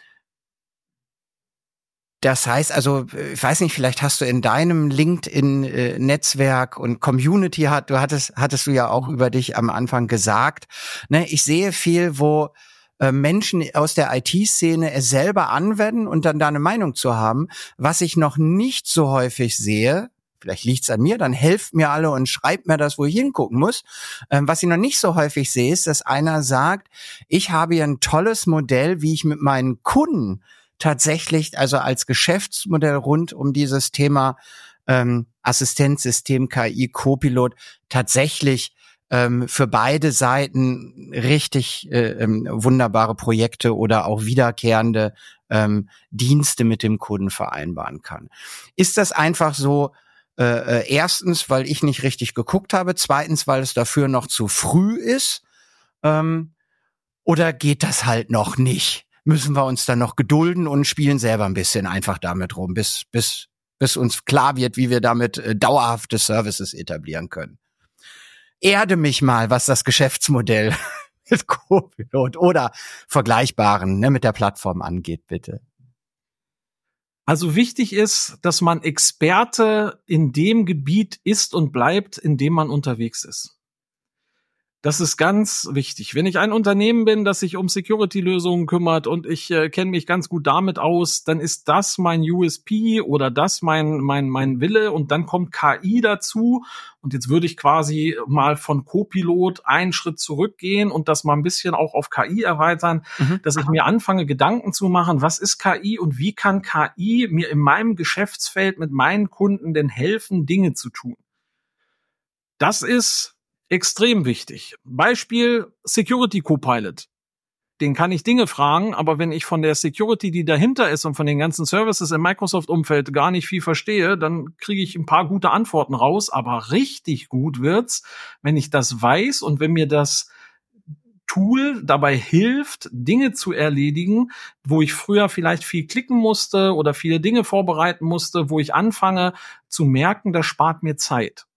das heißt also, ich weiß nicht, vielleicht hast du in deinem LinkedIn-Netzwerk und Community, hat, du hattest, hattest du ja auch über dich am Anfang gesagt. Ne, ich sehe viel, wo äh, Menschen aus der IT-Szene es selber anwenden und dann da eine Meinung zu haben. Was ich noch nicht so häufig sehe, vielleicht liegt's an mir, dann helft mir alle und schreibt mir das, wo ich hingucken muss. Ähm, was ich noch nicht so häufig sehe, ist, dass einer sagt, ich habe hier ein tolles Modell, wie ich mit meinen Kunden tatsächlich, also als Geschäftsmodell rund um dieses Thema ähm, Assistenzsystem, KI, Copilot tatsächlich ähm, für beide Seiten richtig äh, ähm, wunderbare Projekte oder auch wiederkehrende ähm, Dienste mit dem Kunden vereinbaren kann. Ist das einfach so, äh, äh, erstens, weil ich nicht richtig geguckt habe, zweitens, weil es dafür noch zu früh ist, ähm, oder geht das halt noch nicht? müssen wir uns dann noch gedulden und spielen selber ein bisschen einfach damit rum, bis, bis, bis uns klar wird, wie wir damit äh, dauerhafte Services etablieren können. Erde mich mal, was das Geschäftsmodell mit Copilot oder vergleichbaren ne, mit der Plattform angeht, bitte. Also wichtig ist, dass man Experte in dem Gebiet ist und bleibt, in dem man unterwegs ist. Das ist ganz wichtig. Wenn ich ein Unternehmen bin, das sich um Security-Lösungen kümmert und ich äh, kenne mich ganz gut damit aus, dann ist das mein USP oder das mein, mein, mein Wille und dann kommt KI dazu. Und jetzt würde ich quasi mal von Copilot einen Schritt zurückgehen und das mal ein bisschen auch auf KI erweitern, mhm. dass ich mir anfange, Gedanken zu machen, was ist KI und wie kann KI mir in meinem Geschäftsfeld mit meinen Kunden denn helfen, Dinge zu tun. Das ist extrem wichtig. Beispiel Security Copilot. Den kann ich Dinge fragen, aber wenn ich von der Security, die dahinter ist und von den ganzen Services im Microsoft-Umfeld gar nicht viel verstehe, dann kriege ich ein paar gute Antworten raus. Aber richtig gut wird's, wenn ich das weiß und wenn mir das Tool dabei hilft, Dinge zu erledigen, wo ich früher vielleicht viel klicken musste oder viele Dinge vorbereiten musste, wo ich anfange zu merken, das spart mir Zeit.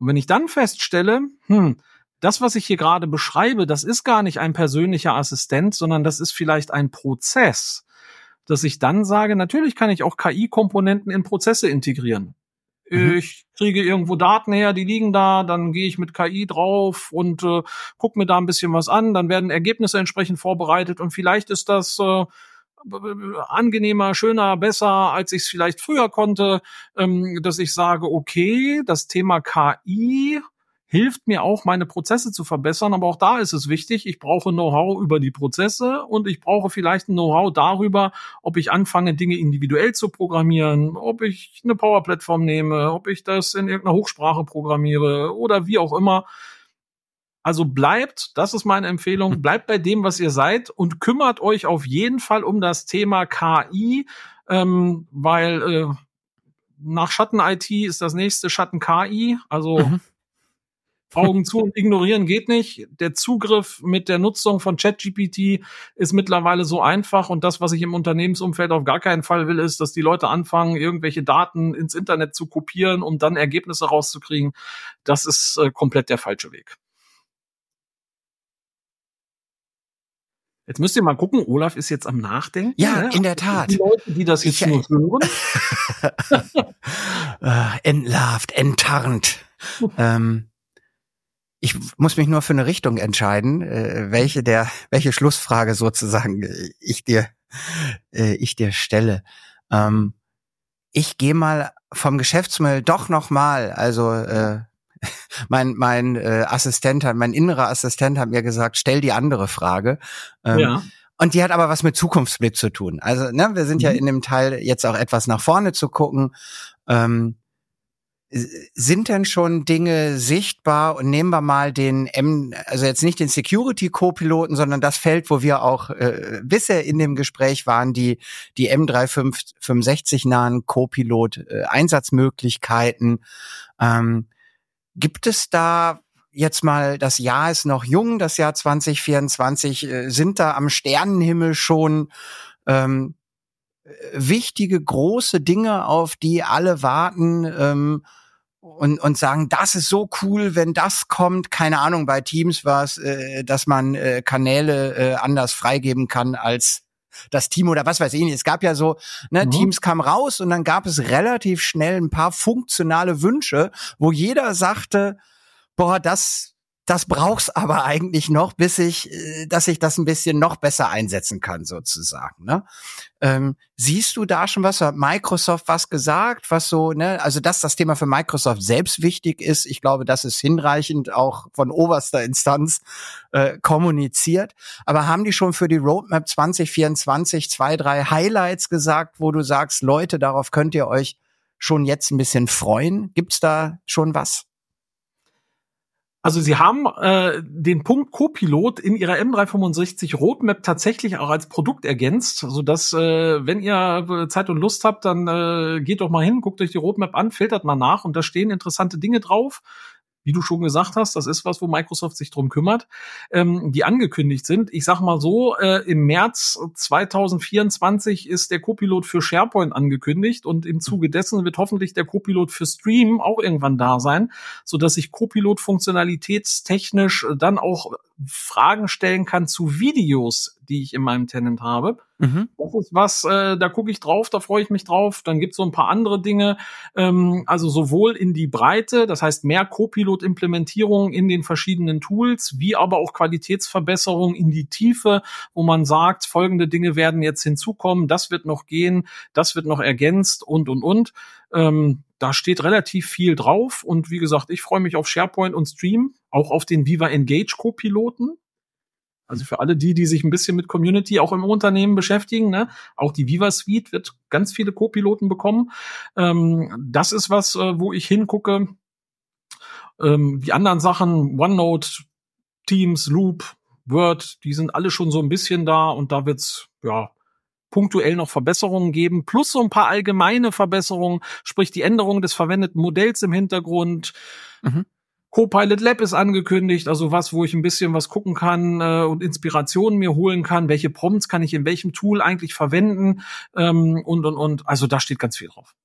Und wenn ich dann feststelle, hm, das, was ich hier gerade beschreibe, das ist gar nicht ein persönlicher Assistent, sondern das ist vielleicht ein Prozess, dass ich dann sage, natürlich kann ich auch KI-Komponenten in Prozesse integrieren. Mhm. Ich kriege irgendwo Daten her, die liegen da, dann gehe ich mit KI drauf und äh, gucke mir da ein bisschen was an, dann werden Ergebnisse entsprechend vorbereitet und vielleicht ist das äh, angenehmer, schöner, besser, als ich es vielleicht früher konnte, ähm, dass ich sage, okay, das Thema KI hilft mir auch, meine Prozesse zu verbessern. Aber auch da ist es wichtig, ich brauche Know-how über die Prozesse und ich brauche vielleicht ein Know-how darüber, ob ich anfange, Dinge individuell zu programmieren, ob ich eine Power-Plattform nehme, ob ich das in irgendeiner Hochsprache programmiere oder wie auch immer. Also bleibt, das ist meine Empfehlung, hm. bleibt bei dem, was ihr seid und kümmert euch auf jeden Fall um das Thema KI, ähm, weil äh, nach Schatten-IT ist das nächste Schatten-KI. Also mhm. Augen zu und ignorieren geht nicht. Der Zugriff mit der Nutzung von ChatGPT ist mittlerweile so einfach und das, was ich im Unternehmensumfeld auf gar keinen Fall will, ist, dass die Leute anfangen, irgendwelche Daten ins Internet zu kopieren, um dann Ergebnisse rauszukriegen. Das ist äh, komplett der falsche Weg. Jetzt müsst ihr mal gucken, Olaf ist jetzt am Nachdenken. Ja, ne? in der Tat. Die Leute, die das jetzt ich, nur hören. äh, entlarvt, enttarnt. ähm, ich muss mich nur für eine Richtung entscheiden, äh, welche der, welche Schlussfrage sozusagen ich dir, äh, ich dir stelle. Ähm, ich gehe mal vom Geschäftsmodell doch noch mal, also äh, mein mein äh, Assistent, mein innerer Assistent hat mir gesagt, stell die andere Frage. Ähm, ja. Und die hat aber was mit Zukunftsblick zu tun. Also, ne, wir sind mhm. ja in dem Teil jetzt auch etwas nach vorne zu gucken. Ähm, sind denn schon Dinge sichtbar und nehmen wir mal den M, also jetzt nicht den Security Co-Piloten, sondern das Feld, wo wir auch äh, bisher in dem Gespräch waren, die die M365 nahen Co-Pilot äh, Einsatzmöglichkeiten. Ähm, Gibt es da jetzt mal, das Jahr ist noch jung, das Jahr 2024, äh, sind da am Sternenhimmel schon ähm, wichtige, große Dinge, auf die alle warten ähm, und, und sagen, das ist so cool, wenn das kommt. Keine Ahnung, bei Teams war es, äh, dass man äh, Kanäle äh, anders freigeben kann als das Team oder was weiß ich nicht. Es gab ja so, ne, mhm. Teams kam raus und dann gab es relativ schnell ein paar funktionale Wünsche, wo jeder sagte, boah, das das brauch's aber eigentlich noch, bis ich, äh, dass ich das ein bisschen noch besser einsetzen kann, sozusagen. Ne? Ähm, siehst du da schon was? Hat Microsoft was gesagt? Was so, ne? Also, dass das Thema für Microsoft selbst wichtig ist, ich glaube, das ist hinreichend auch von oberster Instanz äh, kommuniziert. Aber haben die schon für die Roadmap 2024 zwei, drei Highlights gesagt, wo du sagst, Leute, darauf könnt ihr euch schon jetzt ein bisschen freuen? Gibt's da schon was? Also sie haben äh, den Punkt Copilot in ihrer M365 Roadmap tatsächlich auch als Produkt ergänzt, so dass äh, wenn ihr äh, Zeit und Lust habt, dann äh, geht doch mal hin, guckt euch die Roadmap an, filtert mal nach und da stehen interessante Dinge drauf wie du schon gesagt hast, das ist was, wo Microsoft sich drum kümmert, ähm, die angekündigt sind. Ich sag mal so, äh, im März 2024 ist der Copilot für SharePoint angekündigt und im Zuge dessen wird hoffentlich der Copilot für Stream auch irgendwann da sein, so dass ich Copilot funktionalitätstechnisch dann auch Fragen stellen kann zu Videos, die ich in meinem Tenant habe. Mhm. Das ist was, äh, da gucke ich drauf, da freue ich mich drauf. Dann gibt's so ein paar andere Dinge, ähm, also sowohl in die Breite, das heißt mehr Copilot-Implementierung in den verschiedenen Tools, wie aber auch Qualitätsverbesserung in die Tiefe, wo man sagt, folgende Dinge werden jetzt hinzukommen, das wird noch gehen, das wird noch ergänzt und und und. Ähm, da steht relativ viel drauf und wie gesagt, ich freue mich auf SharePoint und Stream, auch auf den Viva Engage Co-Piloten. Also für alle die, die sich ein bisschen mit Community auch im Unternehmen beschäftigen, ne? auch die Viva Suite wird ganz viele Co-Piloten bekommen. Ähm, das ist was, äh, wo ich hingucke. Ähm, die anderen Sachen, OneNote, Teams, Loop, Word, die sind alle schon so ein bisschen da und da wird's ja punktuell noch Verbesserungen geben, plus so ein paar allgemeine Verbesserungen, sprich die Änderung des verwendeten Modells im Hintergrund. Mhm. Copilot Lab ist angekündigt, also was, wo ich ein bisschen was gucken kann äh, und Inspirationen mir holen kann. Welche Prompts kann ich in welchem Tool eigentlich verwenden ähm, und und und. Also da steht ganz viel drauf.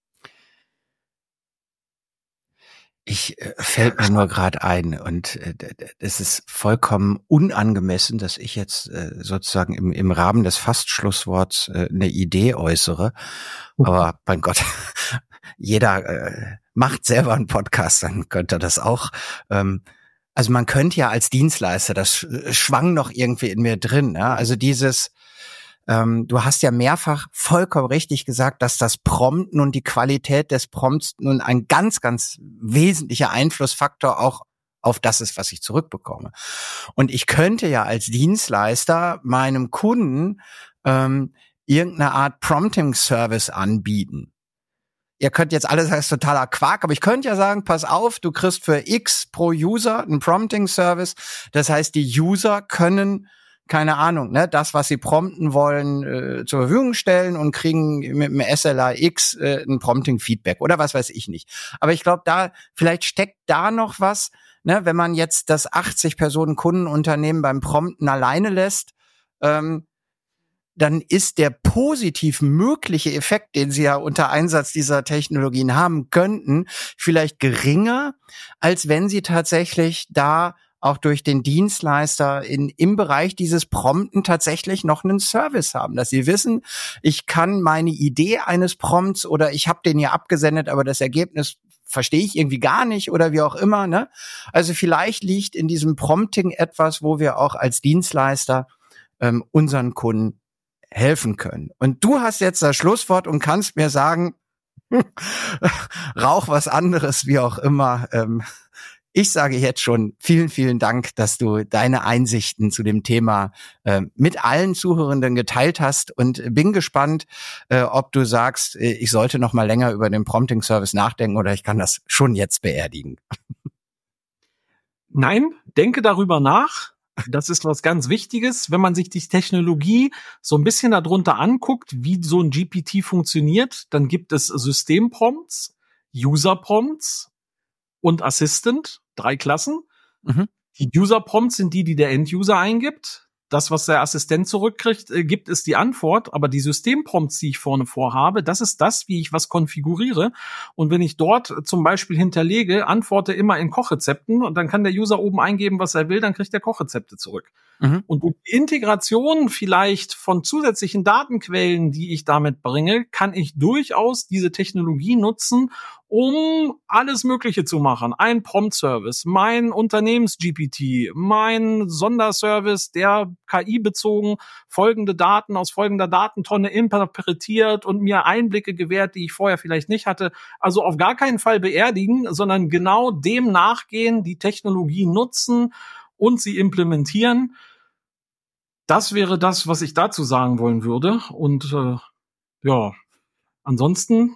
Ich äh, fällt mir nur gerade ein und äh, es ist vollkommen unangemessen, dass ich jetzt äh, sozusagen im, im Rahmen des Fastschlussworts äh, eine Idee äußere. Mhm. Aber mein Gott, jeder äh, macht selber einen Podcast, dann könnte er das auch. Ähm, also man könnte ja als Dienstleister, das schwang noch irgendwie in mir drin. Ja? Also dieses ähm, du hast ja mehrfach vollkommen richtig gesagt, dass das Prompten und die Qualität des Prompts nun ein ganz, ganz wesentlicher Einflussfaktor auch auf das ist, was ich zurückbekomme. Und ich könnte ja als Dienstleister meinem Kunden ähm, irgendeine Art Prompting-Service anbieten. Ihr könnt jetzt alles als totaler Quark, aber ich könnte ja sagen, pass auf, du kriegst für X pro User einen Prompting-Service. Das heißt, die User können keine Ahnung, ne, das, was sie prompten wollen, äh, zur Verfügung stellen und kriegen mit dem SLA X äh, ein Prompting-Feedback oder was weiß ich nicht. Aber ich glaube, da vielleicht steckt da noch was, ne, wenn man jetzt das 80 Personen Kundenunternehmen beim Prompten alleine lässt, ähm, dann ist der positiv mögliche Effekt, den sie ja unter Einsatz dieser Technologien haben könnten, vielleicht geringer, als wenn sie tatsächlich da auch durch den Dienstleister in, im Bereich dieses Prompten tatsächlich noch einen Service haben, dass sie wissen, ich kann meine Idee eines Prompts oder ich habe den ja abgesendet, aber das Ergebnis verstehe ich irgendwie gar nicht oder wie auch immer. Ne? Also vielleicht liegt in diesem Prompting etwas, wo wir auch als Dienstleister ähm, unseren Kunden helfen können. Und du hast jetzt das Schlusswort und kannst mir sagen, rauch was anderes, wie auch immer. Ähm, ich sage jetzt schon vielen, vielen Dank, dass du deine Einsichten zu dem Thema äh, mit allen Zuhörenden geteilt hast und bin gespannt, äh, ob du sagst, äh, ich sollte noch mal länger über den Prompting Service nachdenken oder ich kann das schon jetzt beerdigen. Nein, denke darüber nach. Das ist was ganz Wichtiges, wenn man sich die Technologie so ein bisschen darunter anguckt, wie so ein GPT funktioniert, dann gibt es Systemprompts, User-Prompts und Assistant drei Klassen. Mhm. Die User-Prompts sind die, die der End-User eingibt das, was der Assistent zurückkriegt, äh, gibt, ist die Antwort, aber die Systemprompts, die ich vorne vorhabe, das ist das, wie ich was konfiguriere. Und wenn ich dort zum Beispiel hinterlege, antworte immer in Kochrezepten und dann kann der User oben eingeben, was er will, dann kriegt er Kochrezepte zurück. Mhm. Und die Integration vielleicht von zusätzlichen Datenquellen, die ich damit bringe, kann ich durchaus diese Technologie nutzen, um alles Mögliche zu machen. Ein Prompt-Service, mein Unternehmens-GPT, mein Sonderservice, der KI-bezogen folgende Daten aus folgender Datentonne interpretiert und mir Einblicke gewährt, die ich vorher vielleicht nicht hatte. Also auf gar keinen Fall beerdigen, sondern genau dem nachgehen, die Technologie nutzen und sie implementieren. Das wäre das, was ich dazu sagen wollen würde. Und äh, ja, ansonsten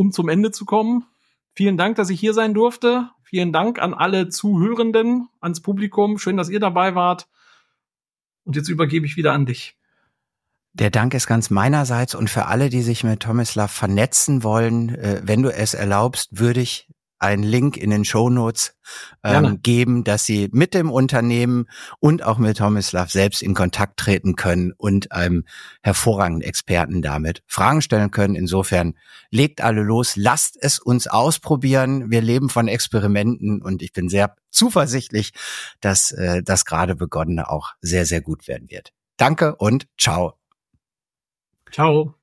um zum Ende zu kommen. Vielen Dank, dass ich hier sein durfte. Vielen Dank an alle Zuhörenden, ans Publikum. Schön, dass ihr dabei wart. Und jetzt übergebe ich wieder an dich. Der Dank ist ganz meinerseits und für alle, die sich mit Tomislav vernetzen wollen, äh, wenn du es erlaubst, würde ich einen Link in den Show Notes ähm, geben, dass Sie mit dem Unternehmen und auch mit Tomislav selbst in Kontakt treten können und einem hervorragenden Experten damit Fragen stellen können. Insofern legt alle los, lasst es uns ausprobieren. Wir leben von Experimenten und ich bin sehr zuversichtlich, dass äh, das gerade begonnene auch sehr, sehr gut werden wird. Danke und ciao. Ciao.